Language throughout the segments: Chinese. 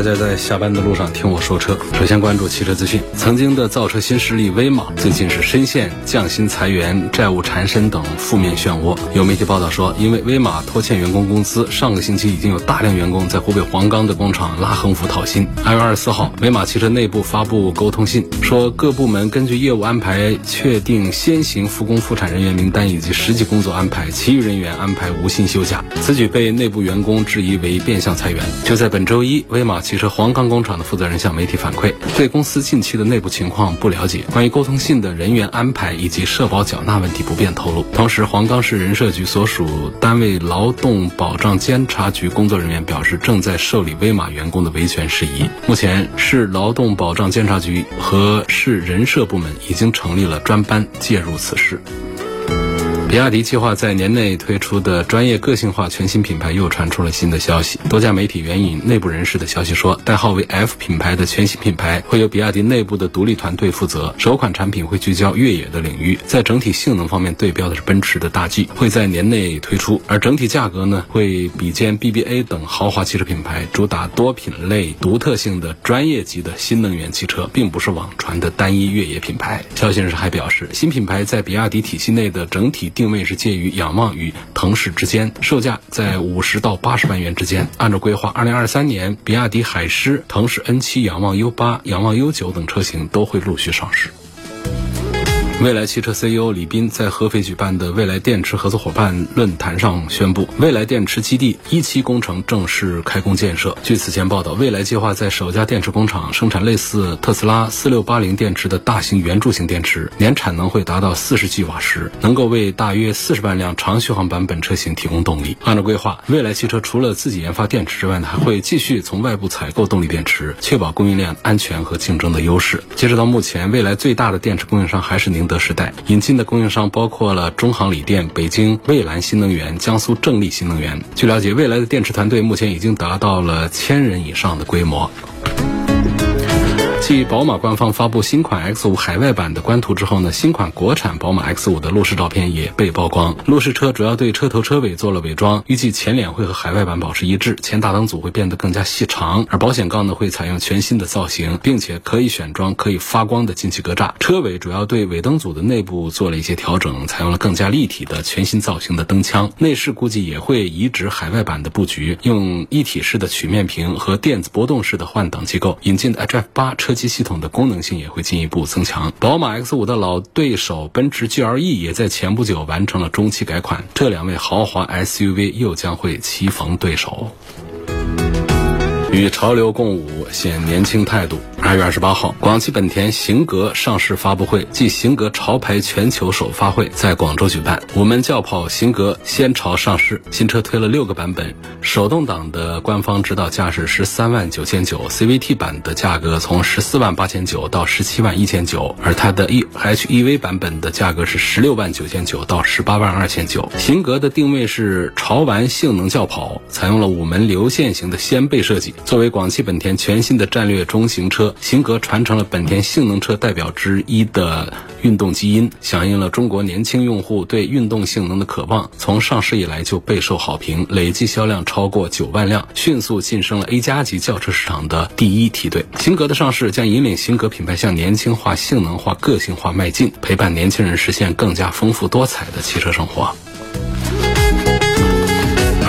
大家在下班的路上听我说车。首先关注汽车资讯，曾经的造车新势力威马最近是深陷降薪、裁员、债务缠身等负面漩涡。有媒体报道说，因为威马拖欠员工工资，上个星期已经有大量员工在湖北黄冈的工厂拉横幅讨薪。二月二十四号，威马汽车内部发布沟通信，说各部门根据业务安排确定先行复工复产人员名单以及实际工作安排，其余人员安排无薪休假。此举被内部员工质疑为变相裁员。就在本周一，威马汽车黄冈工厂的负责人向媒体反馈，对公司近期的内部情况不了解，关于沟通信的人员安排以及社保缴纳问题不便透露。同时，黄冈市人社局所属单位劳动保障监察局工作人员表示，正在受理威马员工的维权事宜。目前，市劳动保障监察局和市人社部门已经成立了专班介入此事。比亚迪计划在年内推出的专业个性化全新品牌又传出了新的消息。多家媒体援引内部人士的消息说，代号为 F 品牌的全新品牌会由比亚迪内部的独立团队负责，首款产品会聚焦越野的领域，在整体性能方面对标的是奔驰的大 G，会在年内推出。而整体价格呢，会比肩 BBA 等豪华汽车品牌，主打多品类、独特性的专业级的新能源汽车，并不是网传的单一越野品牌。消息人士还表示，新品牌在比亚迪体系内的整体。定位是介于仰望与腾势之间，售价在五十到八十万元之间。按照规划，二零二三年，比亚迪海狮、腾势 N 七、仰望 U 八、仰望 U 九等车型都会陆续上市。蔚来汽车 CEO 李斌在合肥举办的未来电池合作伙伴论坛上宣布，未来电池基地一期工程正式开工建设。据此前报道，未来计划在首家电池工厂生产类似特斯拉四六八零电池的大型圆柱形电池，年产能会达到四十 G 瓦时，能够为大约四十万辆长续航版本车型提供动力。按照规划，未来汽车除了自己研发电池之外呢，还会继续从外部采购动力电池，确保供应链安全和竞争的优势。截止到目前，未来最大的电池供应商还是宁。的时代引进的供应商包括了中航锂电、北京蔚蓝新能源、江苏正力新能源。据了解，未来的电池团队目前已经达到了千人以上的规模。继宝马官方发布新款 X5 海外版的官图之后呢，新款国产宝马 X5 的路试照片也被曝光。路试车主要对车头车尾做了伪装，预计前脸会和海外版保持一致，前大灯组会变得更加细长，而保险杠呢会采用全新的造型，并且可以选装可以发光的进气格栅。车尾主要对尾灯组的内部做了一些调整，采用了更加立体的全新造型的灯腔。内饰估计也会移植海外版的布局，用一体式的曲面屏和电子波动式的换挡机构。引进的 iDrive 八车。机系统的功能性也会进一步增强。宝马 X 五的老对手奔驰 GLE 也在前不久完成了中期改款，这两位豪华 SUV 又将会棋逢对手。与潮流共舞，显年轻态度。二月二十八号，广汽本田型格上市发布会暨型格潮牌全球首发会在广州举办。我们轿跑型格先潮上市，新车推了六个版本。手动挡的官方指导价是十三万九千九，CVT 版的价格从十四万八千九到十七万一千九，而它的 EHEV 版本的价格是十六万九千九到十八万二千九。型格的定位是潮玩性能轿跑，采用了五门流线型的掀背设计。作为广汽本田全新的战略中型车。型格传承了本田性能车代表之一的运动基因，响应了中国年轻用户对运动性能的渴望。从上市以来就备受好评，累计销量超过九万辆，迅速晋升了 A 加级轿车市场的第一梯队。型格的上市将引领型格品牌向年轻化、性能化、个性化迈进，陪伴年轻人实现更加丰富多彩的汽车生活。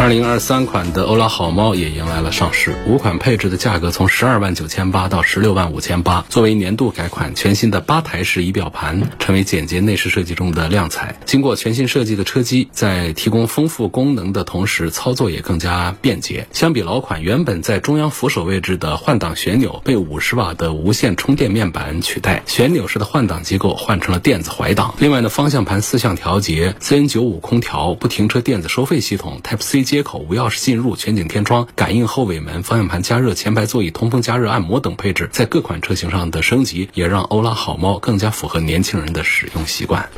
二零二三款的欧拉好猫也迎来了上市，五款配置的价格从十二万九千八到十六万五千八。作为年度改款，全新的八台式仪表盘成为简洁内饰设计中的亮彩。经过全新设计的车机，在提供丰富功能的同时，操作也更加便捷。相比老款，原本在中央扶手位置的换挡旋钮被五十瓦的无线充电面板取代，旋钮式的换挡机构换成了电子怀挡。另外呢，方向盘四项调节、CN 九五空调、不停车电子收费系统、Type C。接口、无钥匙进入、全景天窗、感应后尾门、方向盘加热、前排座椅通风加热、按摩等配置，在各款车型上的升级，也让欧拉好猫更加符合年轻人的使用习惯。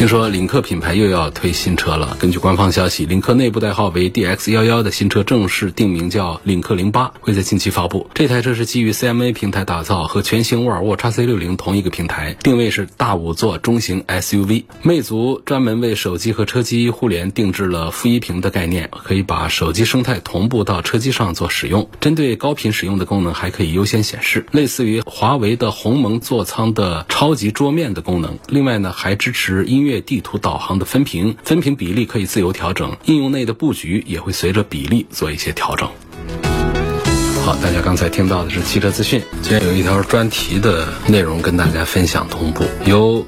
听说领克品牌又要推新车了。根据官方消息，领克内部代号为 DX 幺幺的新车正式定名叫领克零八，会在近期发布。这台车是基于 CMA 平台打造，和全新沃尔沃 x C 六零同一个平台，定位是大五座中型 SUV。魅族专门为手机和车机互联定制了负一屏的概念，可以把手机生态同步到车机上做使用。针对高频使用的功能，还可以优先显示，类似于华为的鸿蒙座舱的超级桌面的功能。另外呢，还支持音乐。地图导航的分屏，分屏比例可以自由调整，应用内的布局也会随着比例做一些调整。好，大家刚才听到的是汽车资讯，今天有一条专题的内容跟大家分享同步，由。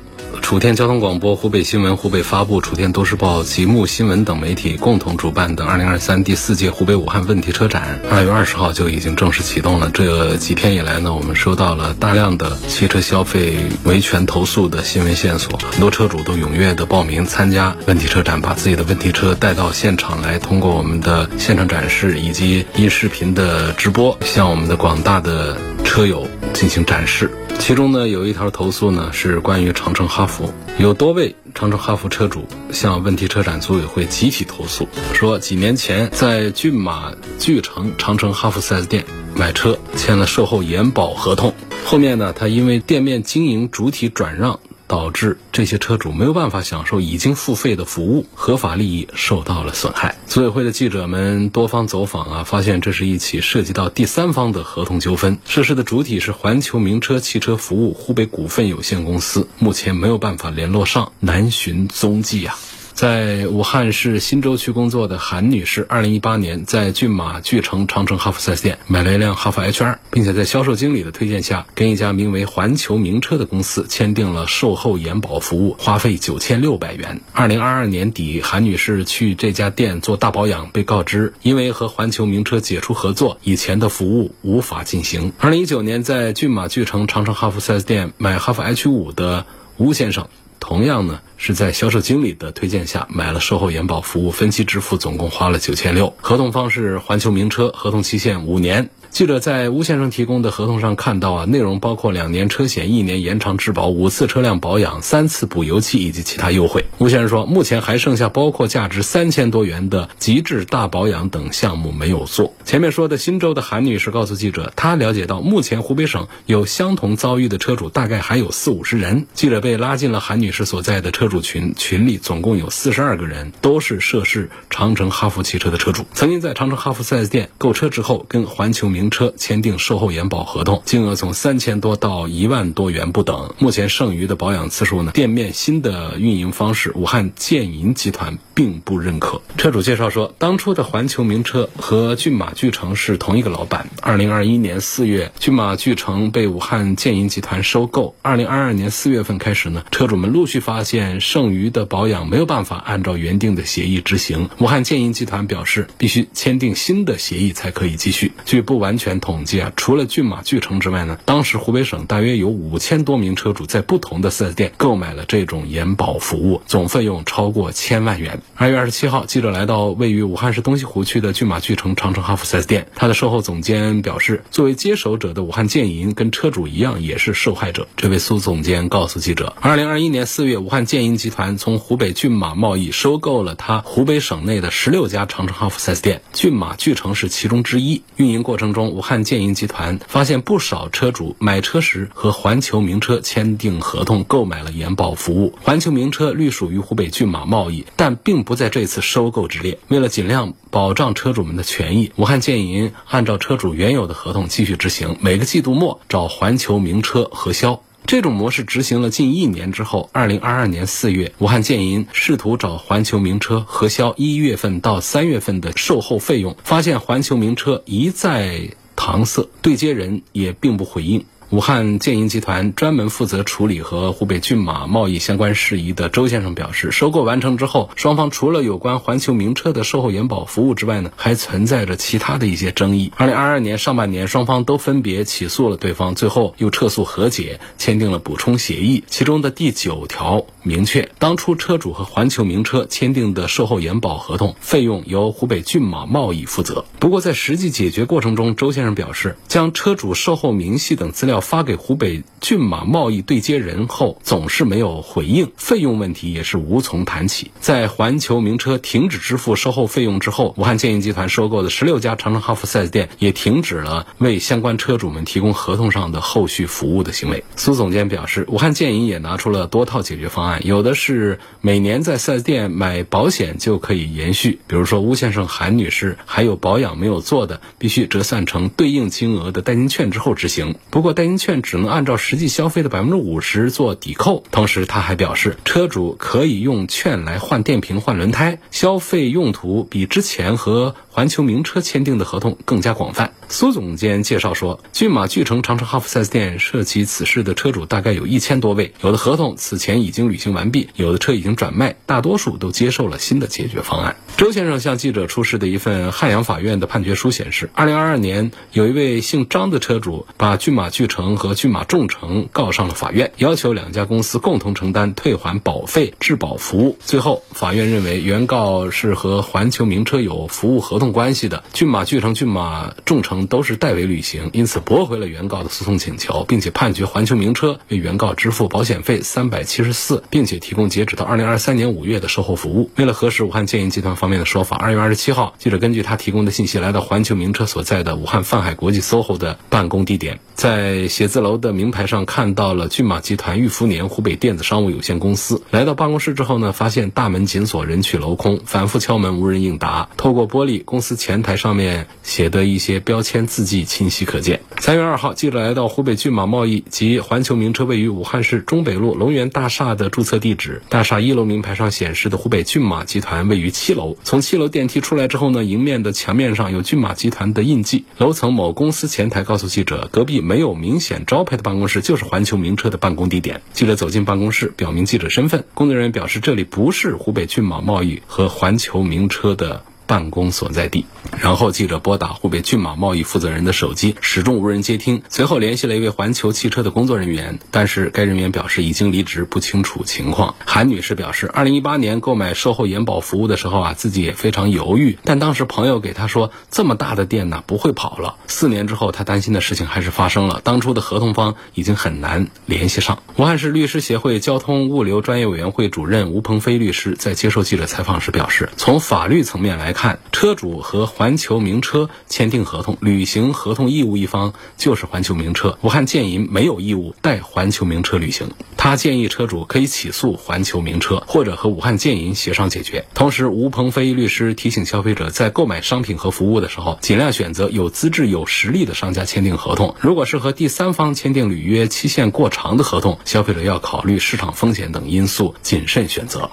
楚天交通广播、湖北新闻、湖北发布、楚天都市报、极目新闻等媒体共同主办的2023第四届湖北武汉问题车展，二月二十号就已经正式启动了。这几天以来呢，我们收到了大量的汽车消费维权投诉的新闻线索，很多车主都踊跃的报名参加问题车展，把自己的问题车带到现场来，通过我们的现场展示以及音视频的直播，向我们的广大的车友进行展示。其中呢，有一条投诉呢，是关于长城哈弗，有多位长城哈弗车主向问题车展组委会集体投诉，说几年前在骏马巨城长城哈弗 4S 店买车，签了售后延保合同，后面呢，他因为店面经营主体转让。导致这些车主没有办法享受已经付费的服务，合法利益受到了损害。组委会的记者们多方走访啊，发现这是一起涉及到第三方的合同纠纷。涉事的主体是环球名车汽车服务湖北股份有限公司，目前没有办法联络上，难寻踪迹啊。在武汉市新洲区工作的韩女士，二零一八年在骏马巨城长城哈弗 4S 店买了一辆哈弗 H2，并且在销售经理的推荐下，跟一家名为环球名车的公司签订了售后延保服务，花费九千六百元。二零二二年底，韩女士去这家店做大保养，被告知因为和环球名车解除合作，以前的服务无法进行。二零一九年在骏马巨城长城哈弗 4S 店买哈弗 H5 的吴先生。同样呢，是在销售经理的推荐下买了售后延保服务，分期支付，总共花了九千六。合同方是环球名车，合同期限五年。记者在吴先生提供的合同上看到啊，内容包括两年车险、一年延长质保、五次车辆保养、三次补油漆以及其他优惠。吴先生说，目前还剩下包括价值三千多元的极致大保养等项目没有做。前面说的新州的韩女士告诉记者，她了解到目前湖北省有相同遭遇的车主大概还有四五十人。记者被拉进了韩女士所在的车主群，群里总共有四十二个人，都是涉事长城哈弗汽车的车主，曾经在长城哈弗 4S 店购车之后跟环球名。名车签订售后延保合同，金额从三千多到一万多元不等。目前剩余的保养次数呢？店面新的运营方式，武汉建银集团并不认可。车主介绍说，当初的环球名车和骏马巨城是同一个老板。二零二一年四月，骏马巨城被武汉建银集团收购。二零二二年四月份开始呢，车主们陆续发现剩余的保养没有办法按照原定的协议执行。武汉建银集团表示，必须签订新的协议才可以继续。据不完。完全统计啊，除了骏马巨城之外呢，当时湖北省大约有五千多名车主在不同的 4S 店购买了这种延保服务，总费用超过千万元。二月二十七号，记者来到位于武汉市东西湖区的骏马巨城长城哈弗 4S 店，他的售后总监表示，作为接手者的武汉建银跟车主一样也是受害者。这位苏总监告诉记者，二零二一年四月，武汉建银集团从湖北骏马贸易收购了他湖北省内的十六家长城哈弗 4S 店，骏马巨城是其中之一。运营过程中，武汉建银集团发现不少车主买车时和环球名车签订合同，购买了延保服务。环球名车隶属于湖北骏马贸易，但并不在这次收购之列。为了尽量保障车主们的权益，武汉建银按照车主原有的合同继续执行，每个季度末找环球名车核销。这种模式执行了近一年之后，二零二二年四月，武汉建银试图找环球名车核销一月份到三月份的售后费用，发现环球名车一再搪塞，对接人也并不回应。武汉建银集团专门负责处理和湖北骏马贸易相关事宜的周先生表示，收购完成之后，双方除了有关环球名车的售后延保服务之外呢，还存在着其他的一些争议。二零二二年上半年，双方都分别起诉了对方，最后又撤诉和解，签订了补充协议。其中的第九条明确，当初车主和环球名车签订的售后延保合同费用由湖北骏马贸易负责。不过在实际解决过程中，周先生表示，将车主售后明细等资料发给湖北骏马贸易对接人后，总是没有回应，费用问题也是无从谈起。在环球名车停止支付售后费用之后，武汉建银集团收购的十六家长城哈弗 4S 店也停止了为相关车主们提供合同上的后续服务的行为。苏总监表示，武汉建银也拿出了多套解决方案，有的是每年在 4S 店买保险就可以延续，比如说吴先生、韩女士还有保养没有做的，必须折算成对应金额的代金券之后执行。不过代金券只能按照实际消费的百分之五十做抵扣。同时，他还表示，车主可以用券来换电瓶、换轮胎，消费用途比之前和环球名车签订的合同更加广泛。苏总监介绍说，骏马巨城长城哈弗 4S 店涉及此事的车主大概有一千多位，有的合同此前已经履行完毕，有的车已经转卖，大多数都接受了新的解决方案。周先生向记者出示的一份汉阳法院的判决书显示，二零二二年有一位姓张的车主把骏马巨城和骏马众诚告上了法院，要求两家公司共同承担退还保费、质保服务。最后，法院认为原告是和环球名车有服务合同关系的，骏马巨城、骏马众诚都是代为履行，因此驳回了原告的诉讼请求，并且判决环球名车为原告支付保险费三百七十四，并且提供截止到二零二三年五月的售后服务。为了核实武汉建银集团方面的说法，二月二十七号，记者根据他提供的信息来到环球名车所在的武汉泛海国际 SOHO 的办公地点，在写字楼的名牌上看到了骏马集团玉福年湖北电子商务有限公司。来到办公室之后呢，发现大门紧锁，人去楼空，反复敲门无人应答。透过玻璃，公司前台上面写的一些标签字迹清晰可见。三月二号，记者来到湖北骏马贸易及环球名车位于武汉市中北路龙源大厦的注册地址，大厦一楼名牌上显示的湖北骏马集团位于七楼。从七楼电梯出来之后呢，迎面的墙面上有骏马集团的印记。楼层某公司前台告诉记者，隔壁没有明显招牌的办公室就是环球名车的办公地点。记者走进办公室，表明记者身份，工作人员表示这里不是湖北骏马贸易和环球名车的。办公所在地，然后记者拨打湖北骏马贸易负责人的手机，始终无人接听。随后联系了一位环球汽车的工作人员，但是该人员表示已经离职，不清楚情况。韩女士表示，二零一八年购买售后延保服务的时候啊，自己也非常犹豫，但当时朋友给她说，这么大的店呢不会跑了。四年之后，她担心的事情还是发生了，当初的合同方已经很难联系上。武汉市律师协会交通物流专业委员会主任吴鹏飞律师在接受记者采访时表示，从法律层面来看。车主和环球名车签订合同，履行合同义务一方就是环球名车。武汉建银没有义务代环球名车履行。他建议车主可以起诉环球名车，或者和武汉建银协商解决。同时，吴鹏飞律师提醒消费者，在购买商品和服务的时候，尽量选择有资质、有实力的商家签订合同。如果是和第三方签订履约期限过长的合同，消费者要考虑市场风险等因素，谨慎选择。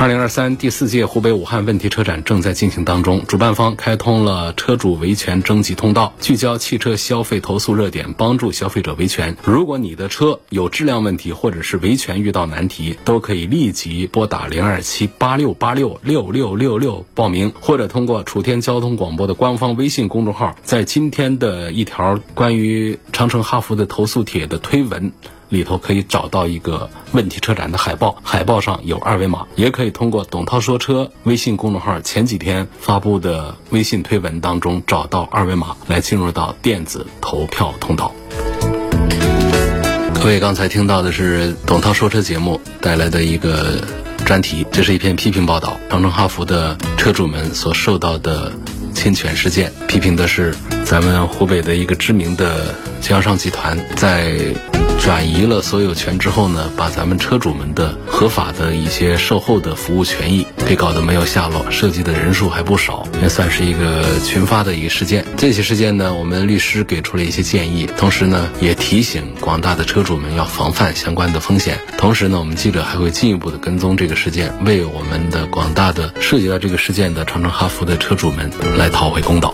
二零二三第四届湖北武汉问题车展正在进行当中，主办方开通了车主维权征集通道，聚焦汽车消费投诉热点，帮助消费者维权。如果你的车有质量问题，或者是维权遇到难题，都可以立即拨打零二七八六八六六六六六报名，或者通过楚天交通广播的官方微信公众号，在今天的一条关于长城哈弗的投诉帖的推文。里头可以找到一个问题车展的海报，海报上有二维码，也可以通过董涛说车微信公众号前几天发布的微信推文当中找到二维码，来进入到电子投票通道。各位刚才听到的是董涛说车节目带来的一个专题，这是一篇批评报道，长城哈弗的车主们所受到的侵权事件，批评的是咱们湖北的一个知名的经销商集团在。转移了所有权之后呢，把咱们车主们的合法的一些售后的服务权益给搞得没有下落，涉及的人数还不少，也算是一个群发的一个事件。这起事件呢，我们律师给出了一些建议，同时呢，也提醒广大的车主们要防范相关的风险。同时呢，我们记者还会进一步的跟踪这个事件，为我们的广大的涉及到这个事件的长城哈弗的车主们来讨回公道。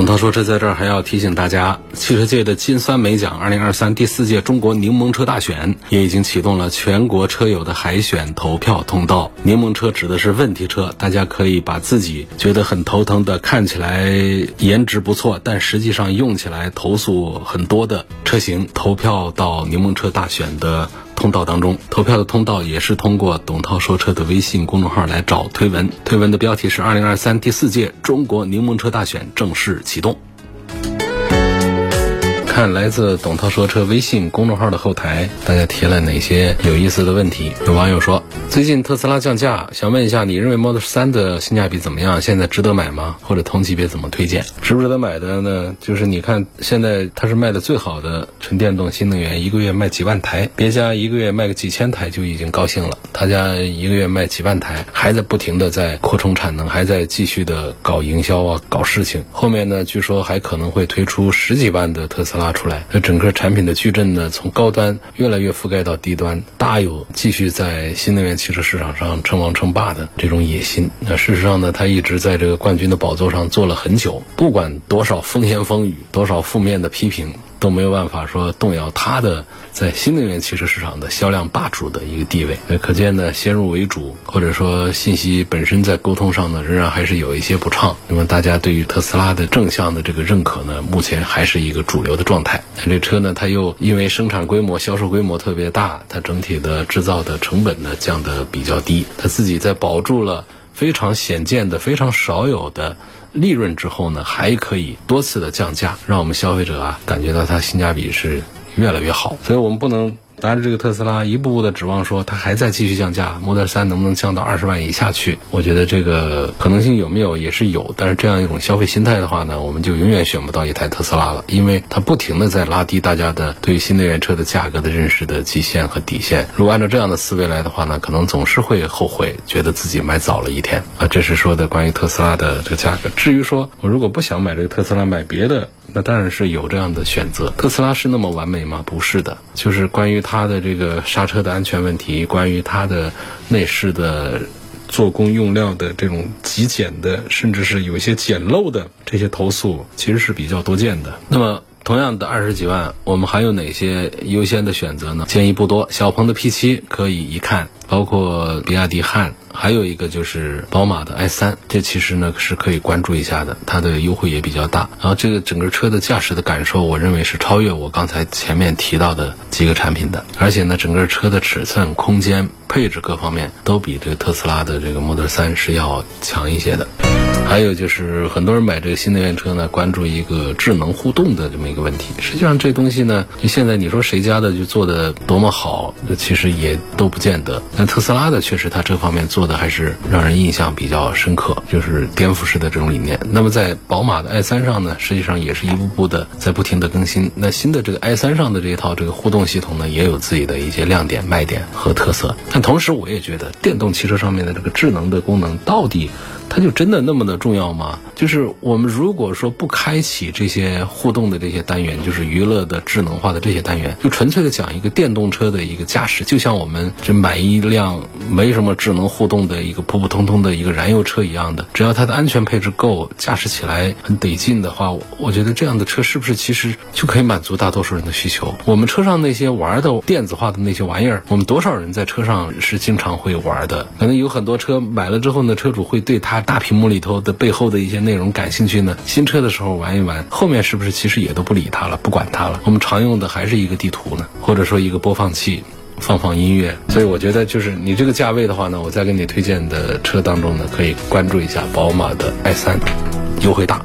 董涛说这在这儿还要提醒大家，汽车界的金酸梅奖二零二三第四届中国柠檬车大选也已经启动了全国车友的海选投票通道。柠檬车指的是问题车，大家可以把自己觉得很头疼的、看起来颜值不错，但实际上用起来投诉很多的车型投票到柠檬车大选的。通道当中，投票的通道也是通过董涛说车的微信公众号来找推文，推文的标题是“二零二三第四届中国柠檬车大选正式启动”。看来自董涛说车微信公众号的后台，大家提了哪些有意思的问题？有网友说，最近特斯拉降价，想问一下，你认为 Model 3的性价比怎么样？现在值得买吗？或者同级别怎么推荐？值不值得买的呢？就是你看，现在它是卖的最好的纯电动新能源，一个月卖几万台，别家一个月卖个几千台就已经高兴了，他家一个月卖几万台，还在不停的在扩充产能，还在继续的搞营销啊，搞事情。后面呢，据说还可能会推出十几万的特斯拉。出来，那整个产品的矩阵呢，从高端越来越覆盖到低端，大有继续在新能源汽车市场上称王称霸的这种野心。那事实上呢，他一直在这个冠军的宝座上坐了很久，不管多少风言风语，多少负面的批评。都没有办法说动摇它的在新能源汽车市场的销量霸主的一个地位。那可见呢，先入为主，或者说信息本身在沟通上呢，仍然还是有一些不畅。那么大家对于特斯拉的正向的这个认可呢，目前还是一个主流的状态。那这车呢，它又因为生产规模、销售规模特别大，它整体的制造的成本呢降得比较低，它自己在保住了非常显见的、非常少有的。利润之后呢，还可以多次的降价，让我们消费者啊感觉到它性价比是越来越好，所以我们不能。拿着这个特斯拉一步步的指望说它还在继续降价，Model 3能不能降到二十万以下去？我觉得这个可能性有没有也是有，但是这样一种消费心态的话呢，我们就永远选不到一台特斯拉了，因为它不停的在拉低大家的对新能源车的价格的认识的极限和底线。如果按照这样的思维来的话呢，可能总是会后悔，觉得自己买早了一天啊。这是说的关于特斯拉的这个价格。至于说我如果不想买这个特斯拉，买别的。那当然是有这样的选择。特斯拉是那么完美吗？不是的，就是关于它的这个刹车的安全问题，关于它的内饰的做工用料的这种极简的，甚至是有一些简陋的这些投诉，其实是比较多见的。那么。同样的二十几万，我们还有哪些优先的选择呢？建议不多。小鹏的 P7 可以一看，包括比亚迪汉，还有一个就是宝马的 i3，这其实呢是可以关注一下的，它的优惠也比较大。然后这个整个车的驾驶的感受，我认为是超越我刚才前面提到的几个产品的。而且呢，整个车的尺寸、空间、配置各方面都比这个特斯拉的这个 Model 3是要强一些的。还有就是很多人买这个新能源车呢，关注一个智能互动的这么一个问题。实际上这东西呢，就现在你说谁家的就做的多么好，其实也都不见得。但特斯拉的确实它这方面做的还是让人印象比较深刻，就是颠覆式的这种理念。那么在宝马的 i3 上呢，实际上也是一步步的在不停的更新。那新的这个 i3 上的这一套这个互动系统呢，也有自己的一些亮点、卖点和特色。但同时我也觉得电动汽车上面的这个智能的功能到底。它就真的那么的重要吗？就是我们如果说不开启这些互动的这些单元，就是娱乐的智能化的这些单元，就纯粹的讲一个电动车的一个驾驶，就像我们这买一辆没什么智能互动的一个普普通通的一个燃油车一样的，只要它的安全配置够，驾驶起来很得劲的话，我觉得这样的车是不是其实就可以满足大多数人的需求？我们车上那些玩的电子化的那些玩意儿，我们多少人在车上是经常会玩的？可能有很多车买了之后呢，车主会对它。大屏幕里头的背后的一些内容感兴趣呢？新车的时候玩一玩，后面是不是其实也都不理它了，不管它了？我们常用的还是一个地图呢，或者说一个播放器，放放音乐。所以我觉得就是你这个价位的话呢，我再给你推荐的车当中呢，可以关注一下宝马的 i 三优惠大。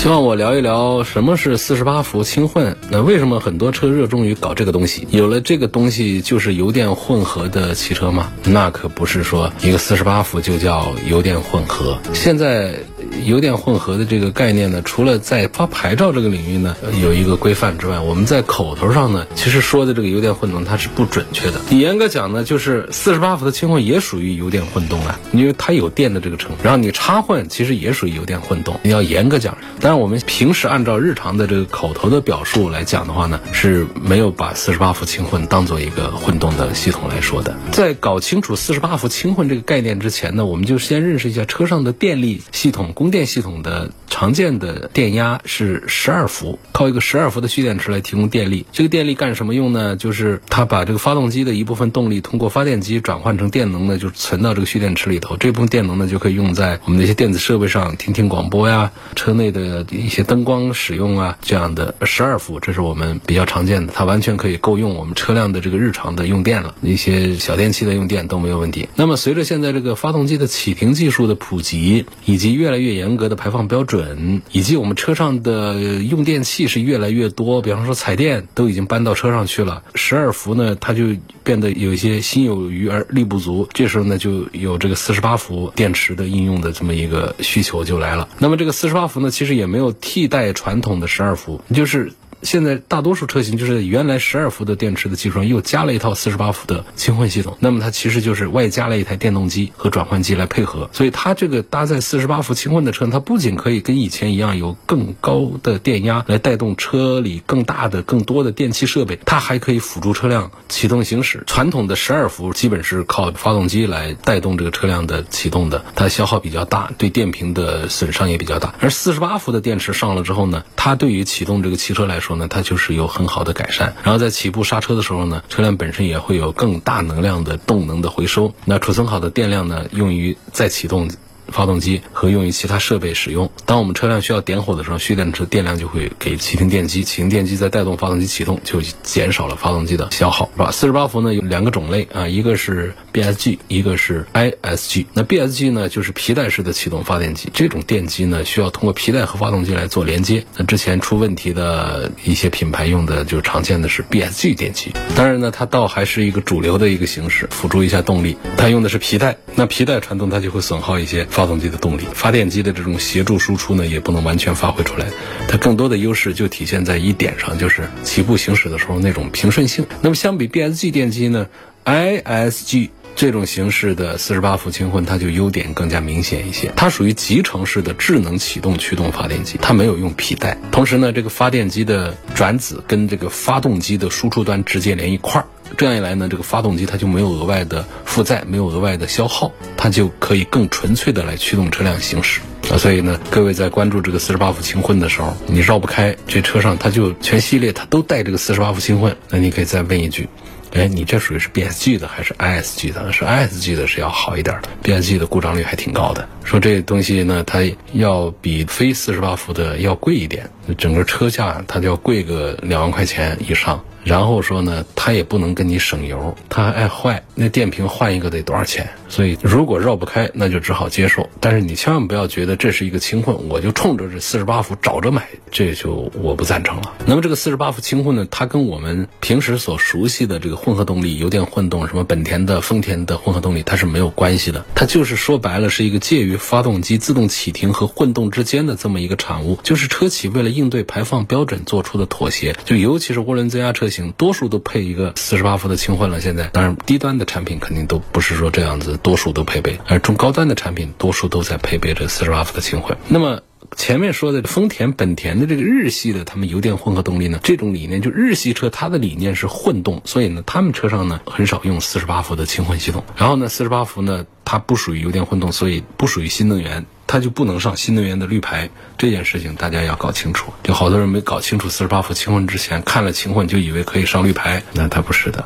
希望我聊一聊什么是四十八伏轻混。那为什么很多车热衷于搞这个东西？有了这个东西就是油电混合的汽车吗？那可不是说一个四十八伏就叫油电混合。现在。油电混合的这个概念呢，除了在发牌照这个领域呢有一个规范之外，我们在口头上呢，其实说的这个油电混动它是不准确的。你严格讲呢，就是四十八伏的轻混也属于油电混动啊，因为它有电的这个成分。然后你插混其实也属于油电混动。你要严格讲，但是我们平时按照日常的这个口头的表述来讲的话呢，是没有把四十八伏轻混当做一个混动的系统来说的。在搞清楚四十八伏轻混这个概念之前呢，我们就先认识一下车上的电力系统供。电系统的常见的电压是十二伏，靠一个十二伏的蓄电池来提供电力。这个电力干什么用呢？就是它把这个发动机的一部分动力通过发电机转换成电能呢，就存到这个蓄电池里头。这部分电能呢，就可以用在我们那些电子设备上，听听广播呀，车内的一些灯光使用啊，这样的十二伏，这是我们比较常见的，它完全可以够用我们车辆的这个日常的用电了，一些小电器的用电都没有问题。那么随着现在这个发动机的启停技术的普及，以及越来越严格的排放标准，以及我们车上的用电器是越来越多，比方说彩电都已经搬到车上去了，十二伏呢，它就变得有一些心有余而力不足。这时候呢，就有这个四十八伏电池的应用的这么一个需求就来了。那么这个四十八伏呢，其实也没有替代传统的十二伏，就是。现在大多数车型就是原来十二伏的电池的基础上又加了一套四十八伏的轻混系统，那么它其实就是外加了一台电动机和转换机来配合，所以它这个搭载四十八伏轻混的车，它不仅可以跟以前一样有更高的电压来带动车里更大的、更多的电气设备，它还可以辅助车辆启动行驶。传统的十二伏基本是靠发动机来带动这个车辆的启动的，它消耗比较大，对电瓶的损伤也比较大。而四十八伏的电池上了之后呢，它对于启动这个汽车来说，呢，它就是有很好的改善，然后在起步刹车的时候呢，车辆本身也会有更大能量的动能的回收。那储存好的电量呢，用于再启动。发动机和用于其他设备使用。当我们车辆需要点火的时候，蓄电池电量就会给启停电机，启停电机再带动发动机启动，就减少了发动机的消耗，是吧？四十八伏呢有两个种类啊，一个是 BSG，一个是 ISG。那 BSG 呢就是皮带式的启动发电机，这种电机呢需要通过皮带和发动机来做连接。那之前出问题的一些品牌用的就常见的是 BSG 电机。当然呢，它倒还是一个主流的一个形式，辅助一下动力。它用的是皮带，那皮带传动它就会损耗一些。发动机的动力，发电机的这种协助输出呢，也不能完全发挥出来。它更多的优势就体现在一点上，就是起步行驶的时候那种平顺性。那么相比 BSG 电机呢，ISG 这种形式的四十八伏轻混，它就优点更加明显一些。它属于集成式的智能启动驱动发电机，它没有用皮带。同时呢，这个发电机的转子跟这个发动机的输出端直接连一块儿。这样一来呢，这个发动机它就没有额外的负载，没有额外的消耗，它就可以更纯粹的来驱动车辆行驶啊。所以呢，各位在关注这个四十八伏轻混的时候，你绕不开这车上，它就全系列它都带这个四十八伏轻混。那你可以再问一句，哎，你这属于是 BSG 的还是 ISG 的？是 ISG 的是要好一点的，BSG 的故障率还挺高的。说这东西呢，它要比非四十八伏的要贵一点，整个车价它就要贵个两万块钱以上。然后说呢，它也不能跟你省油，它还爱坏。那电瓶换一个得多少钱？所以如果绕不开，那就只好接受。但是你千万不要觉得这是一个轻混，我就冲着这四十八伏找着买，这就我不赞成了。那么这个四十八伏轻混呢，它跟我们平时所熟悉的这个混合动力、油电混动，什么本田的、丰田的混合动力，它是没有关系的。它就是说白了，是一个介于发动机自动启停和混动之间的这么一个产物，就是车企为了应对排放标准做出的妥协。就尤其是涡轮增压车。型多数都配一个四十八伏的轻混了，现在当然低端的产品肯定都不是说这样子，多数都配备，而中高端的产品多数都在配备着四十八伏的轻混。那么前面说的丰田、本田的这个日系的他们油电混合动力呢，这种理念就日系车它的理念是混动，所以呢他们车上呢很少用四十八伏的轻混系统。然后呢四十八伏呢它不属于油电混动，所以不属于新能源。它就不能上新能源的绿牌，这件事情大家要搞清楚。就好多人没搞清楚四十八伏轻混之前，看了轻混就以为可以上绿牌，那它不是的。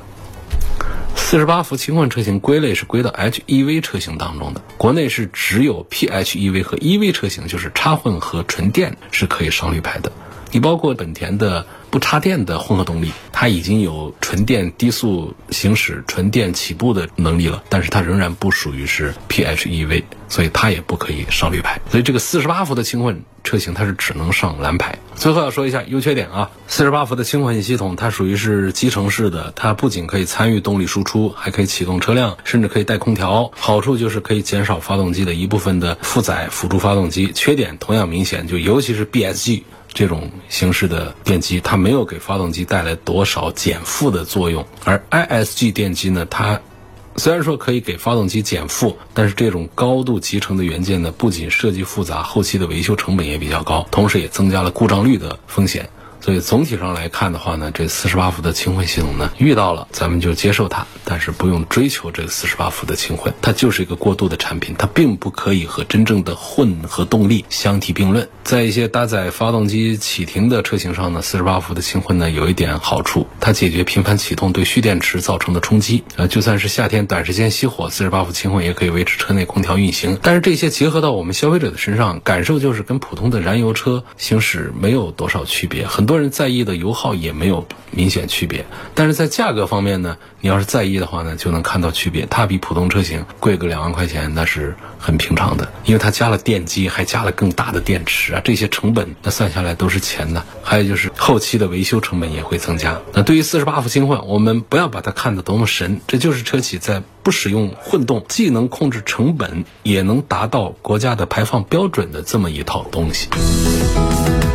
四十八伏轻混车型归类是归到 HEV 车型当中的，国内是只有 PHEV 和 EV 车型，就是插混和纯电是可以上绿牌的。你包括本田的。不插电的混合动力，它已经有纯电低速行驶、纯电起步的能力了，但是它仍然不属于是 PHEV，所以它也不可以上绿牌。所以这个四十八伏的轻混车型，它是只能上蓝牌。最后要说一下优缺点啊，四十八伏的轻混系统，它属于是集成式的，它不仅可以参与动力输出，还可以启动车辆，甚至可以带空调。好处就是可以减少发动机的一部分的负载，辅助发动机。缺点同样明显，就尤其是 BSG。这种形式的电机，它没有给发动机带来多少减负的作用，而 ISG 电机呢，它虽然说可以给发动机减负，但是这种高度集成的元件呢，不仅设计复杂，后期的维修成本也比较高，同时也增加了故障率的风险。所以总体上来看的话呢，这四十八伏的轻混系统呢，遇到了咱们就接受它，但是不用追求这个四十八伏的轻混，它就是一个过渡的产品，它并不可以和真正的混合动力相提并论。在一些搭载发动机启停的车型上呢，四十八伏的轻混呢有一点好处，它解决频繁启动对蓄电池造成的冲击。呃，就算是夏天短时间熄火，四十八伏轻混也可以维持车内空调运行。但是这些结合到我们消费者的身上，感受就是跟普通的燃油车行驶没有多少区别。很多个人在意的油耗也没有明显区别，但是在价格方面呢，你要是在意的话呢，就能看到区别。它比普通车型贵个两万块钱，那是很平常的，因为它加了电机，还加了更大的电池啊，这些成本那算下来都是钱的。还有就是后期的维修成本也会增加。那对于四十八伏轻混，我们不要把它看得多么神，这就是车企在不使用混动，既能控制成本，也能达到国家的排放标准的这么一套东西。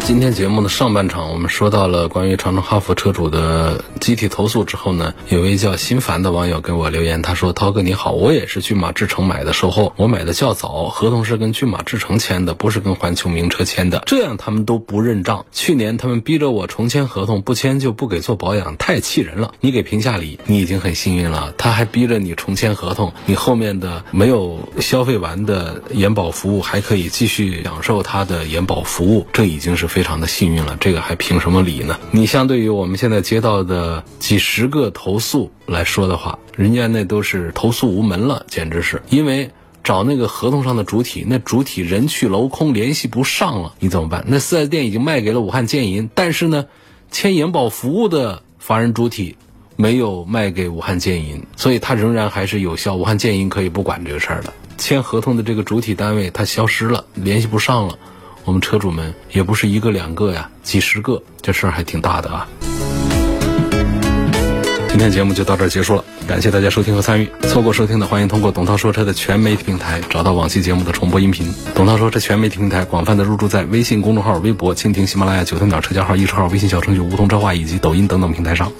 今天节目的上半场，我们说到了关于长城哈弗车主的集体投诉之后呢，有位叫心烦的网友给我留言，他说：“涛哥你好，我也是骏马智诚买的售后，我买的较早，合同是跟骏马智诚签的，不是跟环球名车签的，这样他们都不认账。去年他们逼着我重签合同，不签就不给做保养，太气人了。你给评价里，你已经很幸运了，他还逼着你重签合同，你后面的没有消费完的延保服务还可以继续享受他的延保服务，这已经是非常的幸运了。这个还评什么理呢？你相对于我们现在接到的几十个投诉来说的话，人家那都是投诉无门了，简直是因为。找那个合同上的主体，那主体人去楼空，联系不上了，你怎么办？那四 S 店已经卖给了武汉建银，但是呢，签延保服务的法人主体没有卖给武汉建银，所以它仍然还是有效。武汉建银可以不管这个事儿了。签合同的这个主体单位它消失了，联系不上了，我们车主们也不是一个两个呀，几十个，这事儿还挺大的啊。今天节目就到这儿结束了，感谢大家收听和参与。错过收听的，欢迎通过董涛说车的全媒体平台找到往期节目的重播音频。董涛说车全媒体平台广泛的入驻在微信公众号、微博、蜻蜓、喜马拉雅、九头鸟车架号、易车号、微信小程序梧桐车话以及抖音等等平台上。